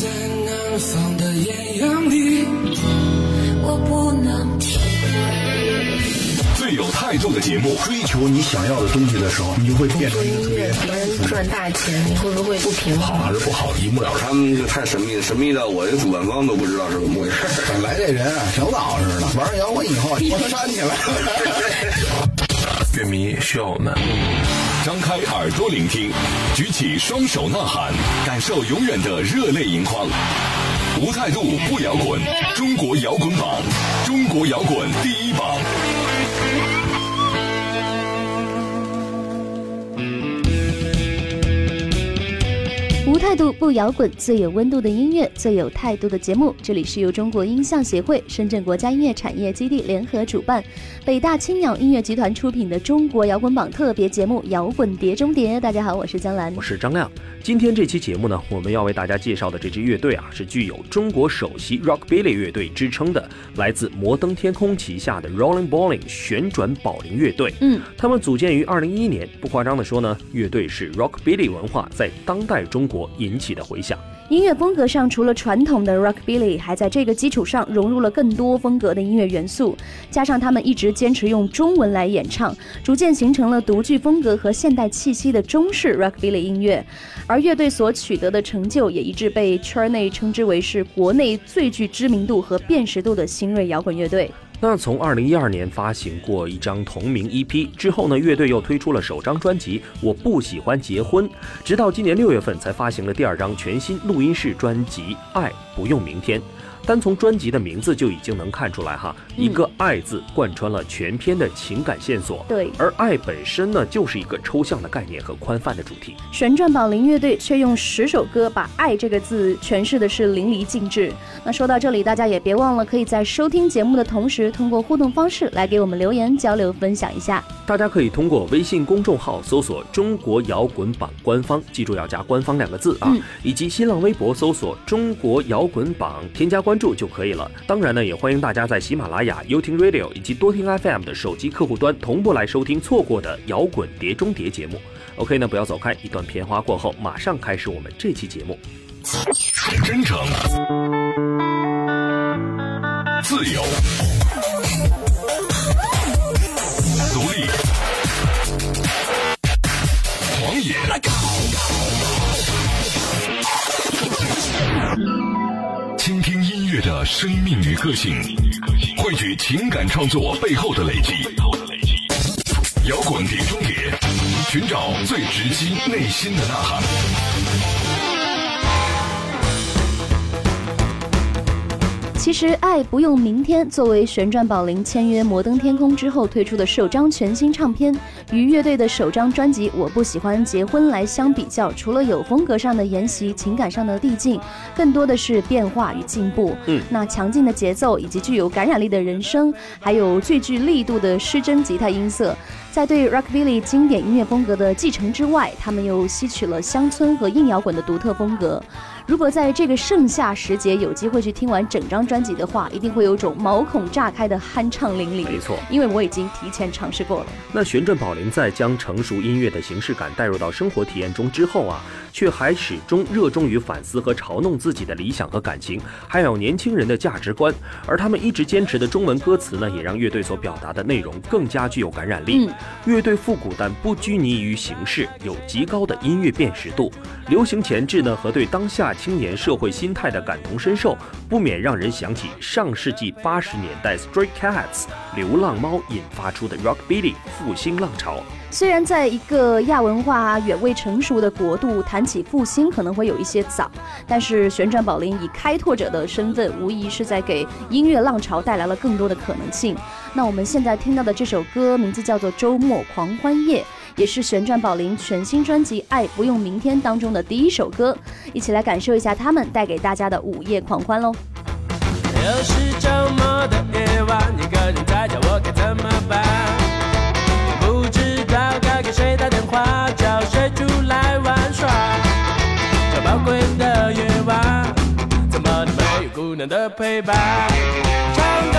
在南方的艳阳里，我不能停最有态度的节目，追求你想要的东西的时候，你就会变成一个特别别人赚大钱，你会不会不平衡好？还是不好，一目了然。他们就太神秘，神秘到我这主办方都不知道是怎么回事。本来这人啊，挺老实的，玩上摇滚以后，我煽起来了。乐迷需要我们。张开耳朵聆听，举起双手呐喊，感受永远的热泪盈眶。无态度不摇滚，中国摇滚榜，中国摇滚第一榜。无态度不摇滚，最有温度的音乐，最有态度的节目。这里是由中国音像协会、深圳国家音乐产业基地联合主办，北大青鸟音乐集团出品的中国摇滚榜特别节目《摇滚碟中谍》。大家好，我是江兰，我是张亮。今天这期节目呢，我们要为大家介绍的这支乐队啊，是具有中国首席 Rockabilly 乐队之称的，来自摩登天空旗下的 Rolling Bowling 旋转保龄乐队。嗯，他们组建于二零一一年，不夸张的说呢，乐队是 Rockabilly 文化在当代中国引起的回响。音乐风格上，除了传统的 Rockabilly，还在这个基础上融入了更多风格的音乐元素，加上他们一直坚持用中文来演唱，逐渐形成了独具风格和现代气息的中式 Rockabilly 音乐。而乐队所取得的成就，也一致被圈内称之为是国内最具知名度和辨识度的新锐摇滚乐队。那从二零一二年发行过一张同名 EP 之后呢，乐队又推出了首张专辑《我不喜欢结婚》，直到今年六月份才发行了第二张全新录音室专辑《爱不用明天》。单从专辑的名字就已经能看出来哈，一个“爱”字贯穿了全篇的情感线索。对，而爱本身呢，就是一个抽象的概念和宽泛的主题。旋转宝林乐队却用十首歌把“爱”这个字诠释的是淋漓尽致。那说到这里，大家也别忘了，可以在收听节目的同时，通过互动方式来给我们留言交流分享一下。大家可以通过微信公众号搜索“中国摇滚榜官方”，记住要加“官方”两个字啊，嗯、以及新浪微博搜索“中国摇滚榜”，添加关关注就可以了。当然呢，也欢迎大家在喜马拉雅、优听 Radio 以及多听 FM 的手机客户端同步来收听错过的摇滚碟中谍节目。OK 呢，不要走开，一段片花过后，马上开始我们这期节目。真诚，自由，独立，狂野。乐的生命与个性，汇聚情感创作背后的累积。摇滚碟中谍，寻找最直击内心的呐喊。其实，《爱不用明天》作为旋转保龄签约摩登天空之后推出的首张全新唱片，与乐队的首张专辑《我不喜欢结婚》来相比较，除了有风格上的沿袭、情感上的递进，更多的是变化与进步。嗯，那强劲的节奏以及具有感染力的人声，还有最具力度的失真吉他音色，在对 Rockabilly 经典音乐风格的继承之外，他们又吸取了乡村和硬摇滚的独特风格。如果在这个盛夏时节有机会去听完整张专辑的话，一定会有种毛孔炸开的酣畅淋漓。没错，因为我已经提前尝试过了。那旋转宝林在将成熟音乐的形式感带入到生活体验中之后啊，却还始终热衷于反思和嘲弄自己的理想和感情，还有年轻人的价值观。而他们一直坚持的中文歌词呢，也让乐队所表达的内容更加具有感染力。嗯，乐队复古但不拘泥于形式，有极高的音乐辨识度，流行前置呢和对当下青年社会心态的感同身受，不免让人想起上世纪八十年代 Stray Cats 流浪猫引发出的 Rockabilly 复兴浪潮。虽然在一个亚文化远未成熟的国度，谈起复兴可能会有一些早，但是旋转宝林以开拓者的身份，无疑是在给音乐浪潮带来了更多的可能性。那我们现在听到的这首歌，名字叫做《周末狂欢夜》。也是旋转宝林全新专辑《爱不用明天》当中的第一首歌，一起来感受一下他们带给大家的午夜狂欢喽。又是周末的夜晚，一个人在家，我该怎么办？不知道该给谁打电话，叫谁出来玩耍。这宝贵的夜晚，怎么能没有姑娘的陪伴？唱歌。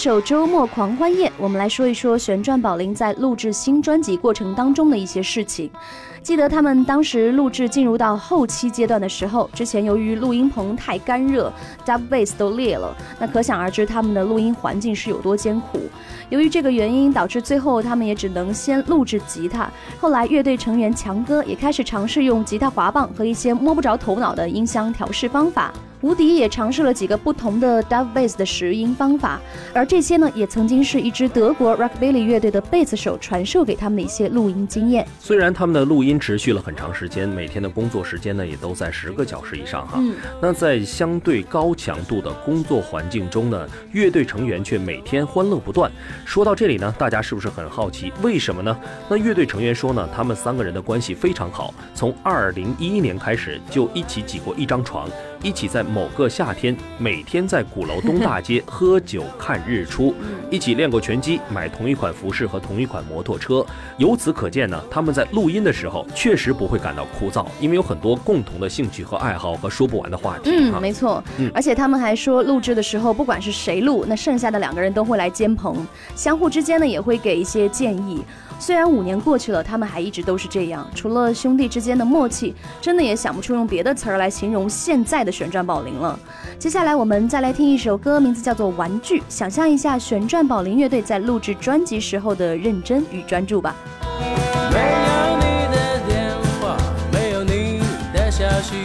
首《周末狂欢夜》，我们来说一说旋转宝林在录制新专辑过程当中的一些事情。记得他们当时录制进入到后期阶段的时候，之前由于录音棚太干热，dub bass 都裂了，那可想而知他们的录音环境是有多艰苦。由于这个原因，导致最后他们也只能先录制吉他。后来乐队成员强哥也开始尝试用吉他滑棒和一些摸不着头脑的音箱调试方法。吴迪也尝试了几个不同的 dub bass 的拾音方法，而这些呢，也曾经是一支德国 rockabilly 乐队的贝斯手传授给他们的一些录音经验。虽然他们的录音持续了很长时间，每天的工作时间呢，也都在十个小时以上哈。嗯，那在相对高强度的工作环境中呢，乐队成员却每天欢乐不断。说到这里呢，大家是不是很好奇为什么呢？那乐队成员说呢，他们三个人的关系非常好，从二零一一年开始就一起挤过一张床。一起在某个夏天，每天在鼓楼东大街喝酒看日出，一起练过拳击，买同一款服饰和同一款摩托车。由此可见呢，他们在录音的时候确实不会感到枯燥，因为有很多共同的兴趣和爱好和说不完的话题。嗯，没错。嗯，而且他们还说，录制的时候不管是谁录，那剩下的两个人都会来监棚，相互之间呢也会给一些建议。虽然五年过去了，他们还一直都是这样。除了兄弟之间的默契，真的也想不出用别的词儿来形容现在的旋转宝铃了。接下来我们再来听一首歌，名字叫做《玩具》，想象一下旋转宝铃乐队在录制专辑时候的认真与专注吧。没有你的电话，没有你的消息，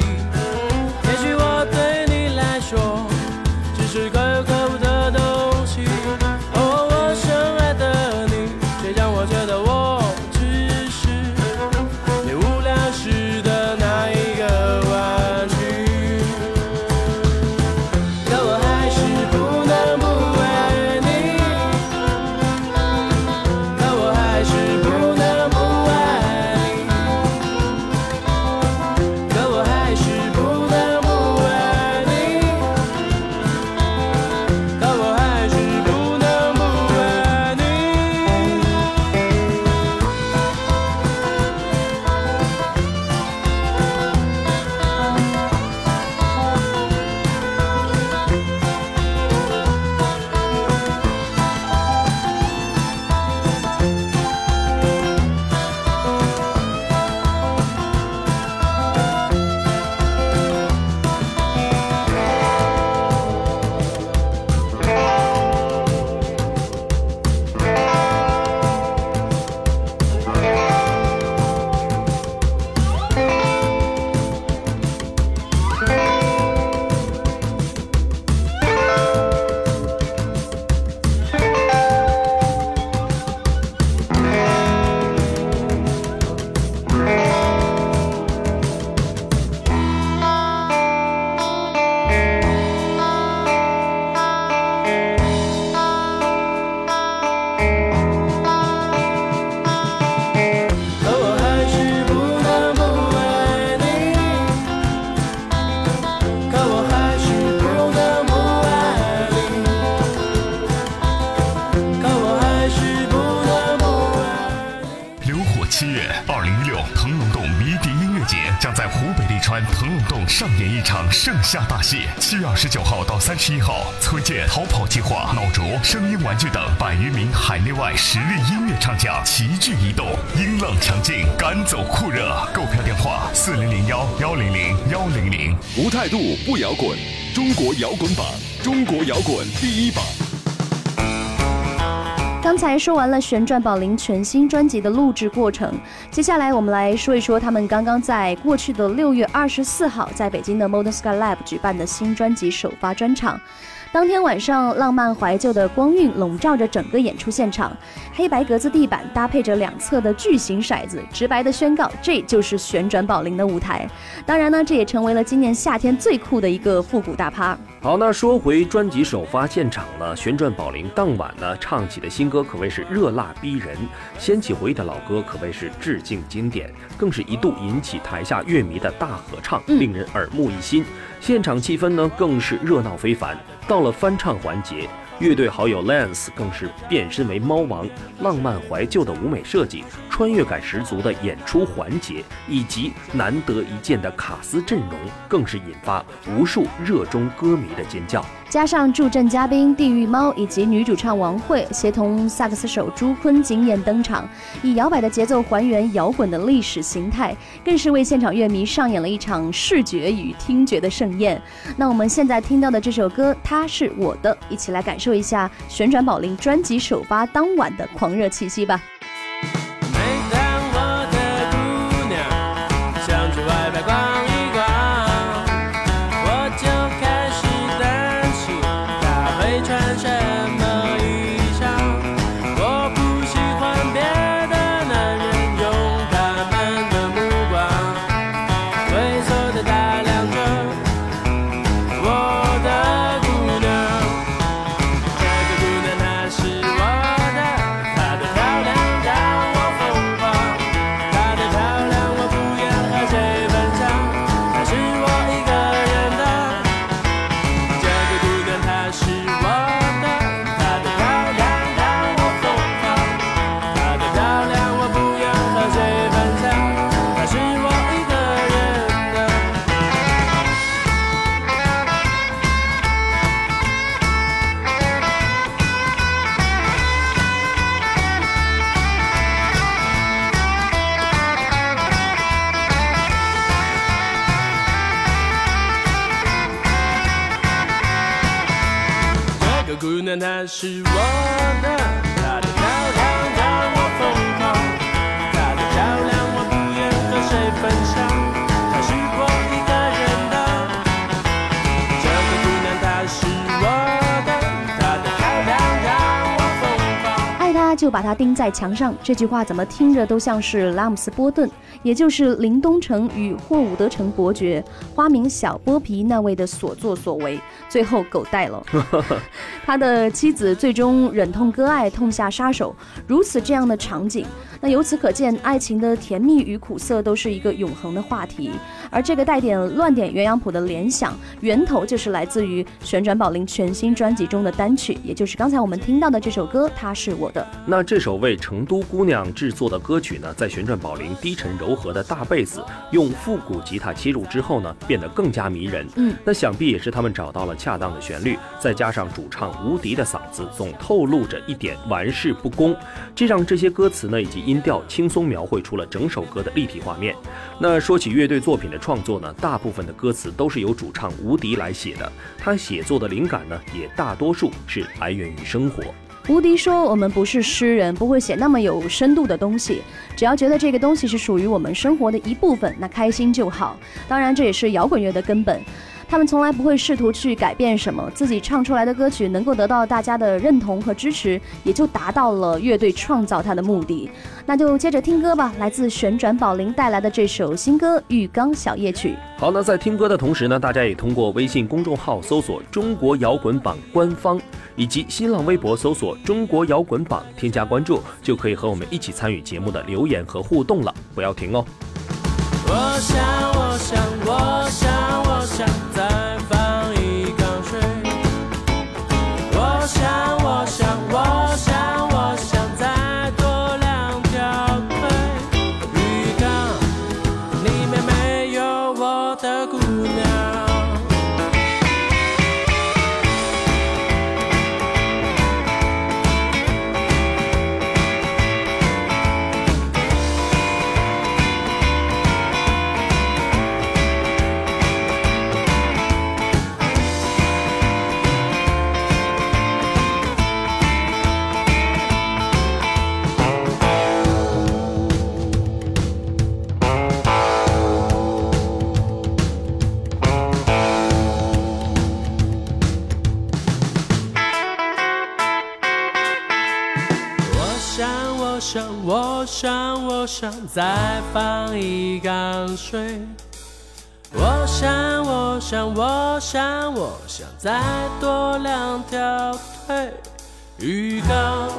下大戏。七月二十九号到三十一号，崔健、逃跑计划、脑浊、声音玩具等百余名海内外实力音乐唱将齐聚一动，音浪强劲，赶走酷热。购票电话：四零零幺幺零零幺零零。无态度不摇滚，中国摇滚榜，中国摇滚第一榜。刚才说完了旋转宝林全新专辑的录制过程，接下来我们来说一说他们刚刚在过去的六月二十四号在北京的 Modern Sky Lab 举办的新专辑首发专场。当天晚上，浪漫怀旧的光晕笼罩着整个演出现场，黑白格子地板搭配着两侧的巨型骰子，直白的宣告这就是旋转宝林的舞台。当然呢，这也成为了今年夏天最酷的一个复古大趴。好，那说回专辑首发现场呢，旋转宝铃当晚呢唱起的新歌可谓是热辣逼人，掀起回忆的老歌可谓是致敬经典，更是一度引起台下乐迷的大合唱，令人耳目一新。现场气氛呢更是热闹非凡。到了翻唱环节，乐队好友 Lance 更是变身为猫王，浪漫怀旧的舞美设计，穿越感十足的演出环节，以及难得一见的卡斯阵容，更是引发无数热衷歌迷的尖叫。加上助阵嘉宾地狱猫以及女主唱王慧，协同萨克斯手朱坤惊艳登场，以摇摆的节奏还原摇滚的历史形态，更是为现场乐迷上演了一场视觉与听觉的盛宴。那我们现在听到的这首歌《他是我的》，一起来感受一下旋转宝铃专辑首发当晚的狂热气息吧。那是我的，就把他钉在墙上，这句话怎么听着都像是拉姆斯波顿。也就是林东城与霍伍德城伯爵花名小剥皮那位的所作所为，最后狗带了。他的妻子最终忍痛割爱，痛下杀手。如此这样的场景，那由此可见，爱情的甜蜜与苦涩都是一个永恒的话题。而这个带点乱点鸳鸯谱的联想，源头就是来自于旋转宝铃全新专辑中的单曲，也就是刚才我们听到的这首歌《他是我的》。那这首为成都姑娘制作的歌曲呢，在旋转宝铃低沉柔。和的大贝斯用复古吉他切入之后呢，变得更加迷人。嗯，那想必也是他们找到了恰当的旋律，再加上主唱无敌的嗓子，总透露着一点玩世不恭，这让这些歌词呢以及音音调轻松描绘出了整首歌的立体画面。那说起乐队作品的创作呢，大部分的歌词都是由主唱吴迪来写的，他写作的灵感呢，也大多数是来源于生活。吴迪说：“我们不是诗人，不会写那么有深度的东西。只要觉得这个东西是属于我们生活的一部分，那开心就好。当然，这也是摇滚乐的根本。他们从来不会试图去改变什么，自己唱出来的歌曲能够得到大家的认同和支持，也就达到了乐队创造它的目的。那就接着听歌吧，来自旋转宝林带来的这首新歌《浴缸小夜曲》。好，那在听歌的同时呢，大家也通过微信公众号搜索“中国摇滚榜”官方。”以及新浪微博搜索“中国摇滚榜”，添加关注，就可以和我们一起参与节目的留言和互动了。不要停哦！我想，我想，我想，我想再想，再放一缸水。我想，我想，我想，我想再多两条腿。浴缸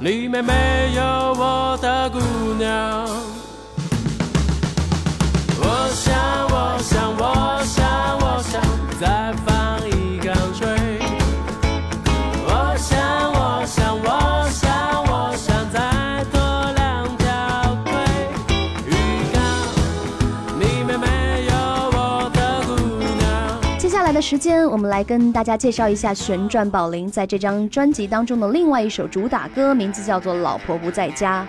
里面没有我的姑娘。我想，我想，我想，我想再放时间，我们来跟大家介绍一下旋转宝林在这张专辑当中的另外一首主打歌，名字叫做《老婆不在家》。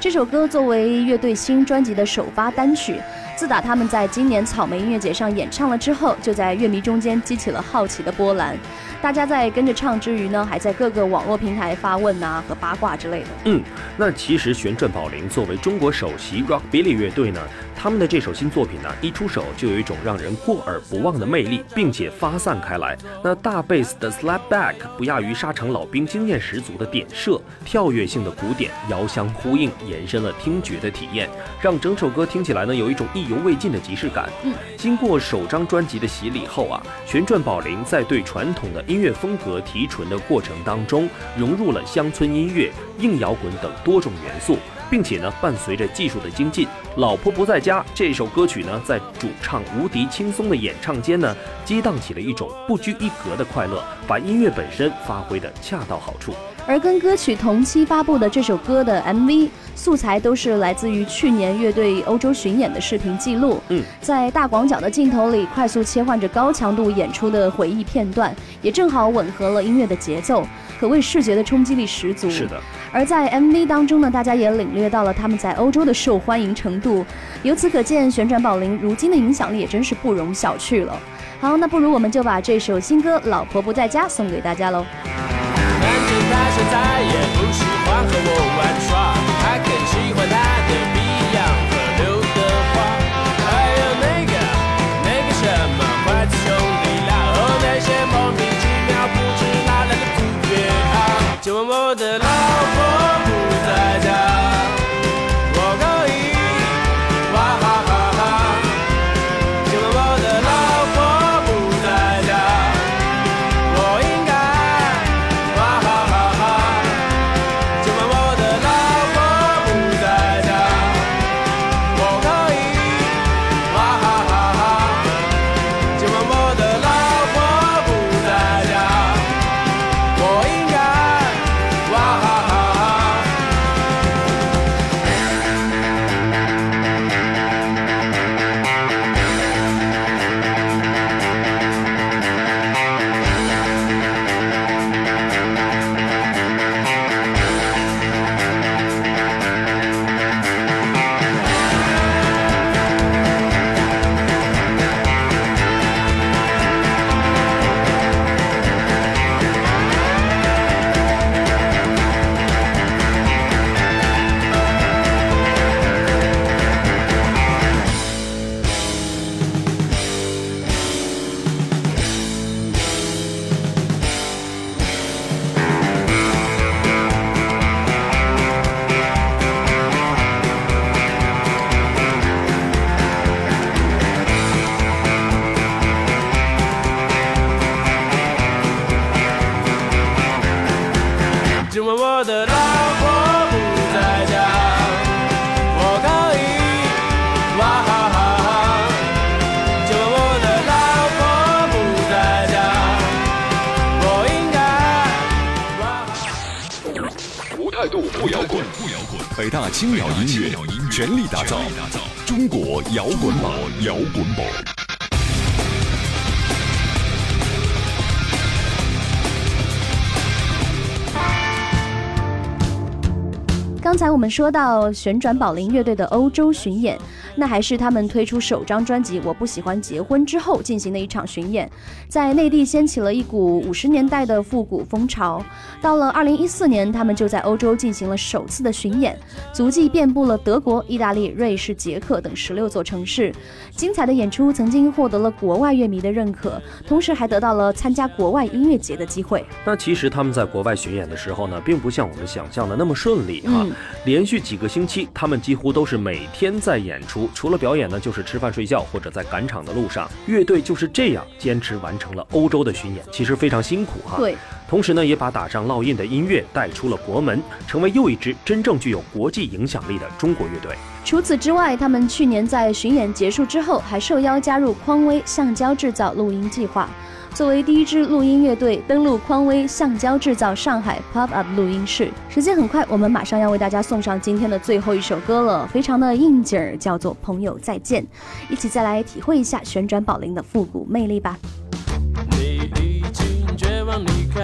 这首歌作为乐队新专辑的首发单曲，自打他们在今年草莓音乐节上演唱了之后，就在乐迷中间激起了好奇的波澜。大家在跟着唱之余呢，还在各个网络平台发问啊和八卦之类的。嗯，那其实旋转宝林作为中国首席 Rockabilly 乐队呢。他们的这首新作品呢，一出手就有一种让人过耳不忘的魅力，并且发散开来。那大贝斯的 slapback 不亚于沙场老兵经验十足的点射，跳跃性的鼓点遥相呼应，延伸了听觉的体验，让整首歌听起来呢有一种意犹未尽的即视感。嗯，经过首张专辑的洗礼后啊，旋转宝林在对传统的音乐风格提纯的过程当中，融入了乡村音乐、硬摇滚等多种元素。并且呢，伴随着技术的精进，《老婆不在家》这首歌曲呢，在主唱无敌轻松的演唱间呢，激荡起了一种不拘一格的快乐，把音乐本身发挥的恰到好处。而跟歌曲同期发布的这首歌的 MV 素材都是来自于去年乐队欧洲巡演的视频记录。嗯，在大广角的镜头里，快速切换着高强度演出的回忆片段，也正好吻合了音乐的节奏。可谓视觉的冲击力十足。是的，而在 MV 当中呢，大家也领略到了他们在欧洲的受欢迎程度。由此可见，旋转宝林如今的影响力也真是不容小觑了。好，那不如我们就把这首新歌《老婆不在家》送给大家喽。我，的 Beyond 和不摇滚，不摇滚。北大青鸟音乐全力打造中国摇滚榜，摇滚榜。刚才我们说到旋转宝林乐队的欧洲巡演，那还是他们推出首张专辑《我不喜欢结婚》之后进行的一场巡演，在内地掀起了一股五十年代的复古风潮。到了二零一四年，他们就在欧洲进行了首次的巡演，足迹遍布了德国、意大利、瑞士、捷克等十六座城市。精彩的演出曾经获得了国外乐迷的认可，同时还得到了参加国外音乐节的机会。那其实他们在国外巡演的时候呢，并不像我们想象的那么顺利哈。嗯连续几个星期，他们几乎都是每天在演出，除了表演呢，就是吃饭睡觉或者在赶场的路上。乐队就是这样坚持完成了欧洲的巡演，其实非常辛苦哈。对，同时呢，也把打上烙印的音乐带出了国门，成为又一支真正具有国际影响力的中国乐队。除此之外，他们去年在巡演结束之后，还受邀加入匡威橡胶制造录音计划。作为第一支录音乐队登陆匡威橡胶制造上海 Pop Up 录音室，时间很快，我们马上要为大家送上今天的最后一首歌了，非常的应景儿，叫做《朋友再见》，一起再来体会一下旋转宝铃的复古魅力吧。你已经绝望离开，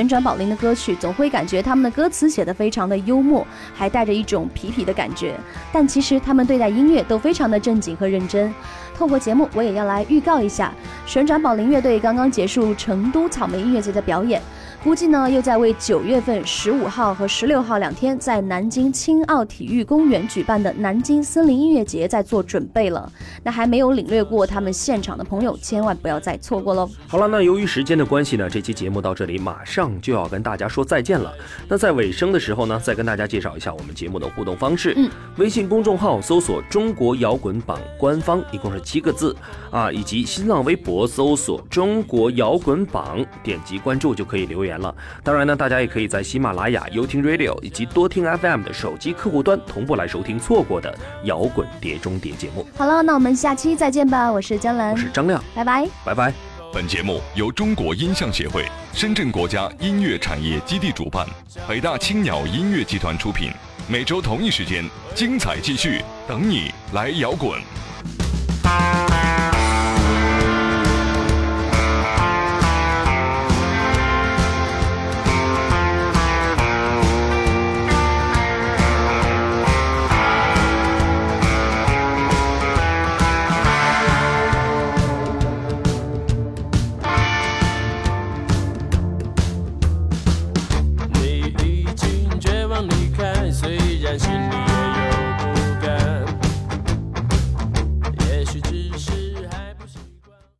旋转宝林的歌曲，总会感觉他们的歌词写得非常的幽默，还带着一种痞痞的感觉。但其实他们对待音乐都非常的正经和认真。透过节目，我也要来预告一下，旋转宝林乐队刚刚结束成都草莓音乐节的表演。估计呢，又在为九月份十五号和十六号两天在南京青奥体育公园举办的南京森林音乐节在做准备了。那还没有领略过他们现场的朋友，千万不要再错过喽！好了，那由于时间的关系呢，这期节目到这里马上就要跟大家说再见了。那在尾声的时候呢，再跟大家介绍一下我们节目的互动方式。嗯，微信公众号搜索“中国摇滚榜”官方，一共是七个字啊，以及新浪微博搜索“中国摇滚榜”，点击关注就可以留言了。当然呢，大家也可以在喜马拉雅、优听 Radio 以及多听 FM 的手机客户端同步来收听错过的摇滚碟中谍节目。好了，那我们下期再见吧！我是江兰，我是张亮，拜拜，拜拜。本节目由中国音像协会、深圳国家音乐产业基地主办，北大青鸟音乐集团出品。每周同一时间，精彩继续，等你来摇滚。